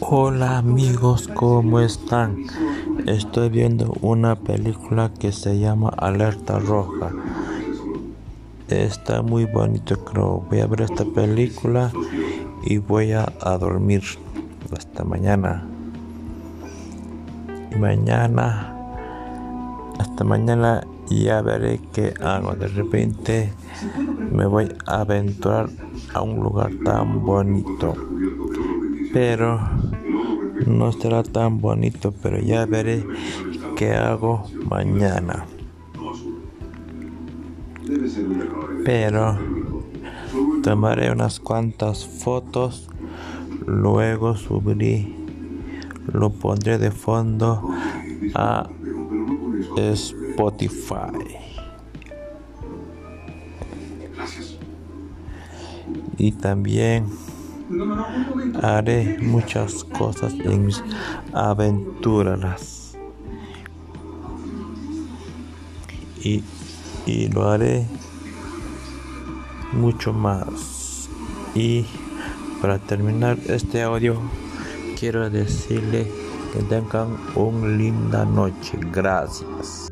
Hola amigos, ¿cómo están? Estoy viendo una película que se llama Alerta Roja. Está muy bonito, creo. Voy a ver esta película y voy a, dormir hasta mañana. Y mañana, hasta mañana ya veré qué hago. De repente me voy a aventurar a un lugar tan bonito pero no será tan bonito, pero ya veré qué hago mañana. Pero tomaré unas cuantas fotos, luego subiré, lo pondré de fondo a Spotify. Y también Haré muchas cosas en mis aventuras. Y, y lo haré mucho más. Y para terminar este audio, quiero decirle que tengan una linda noche. Gracias.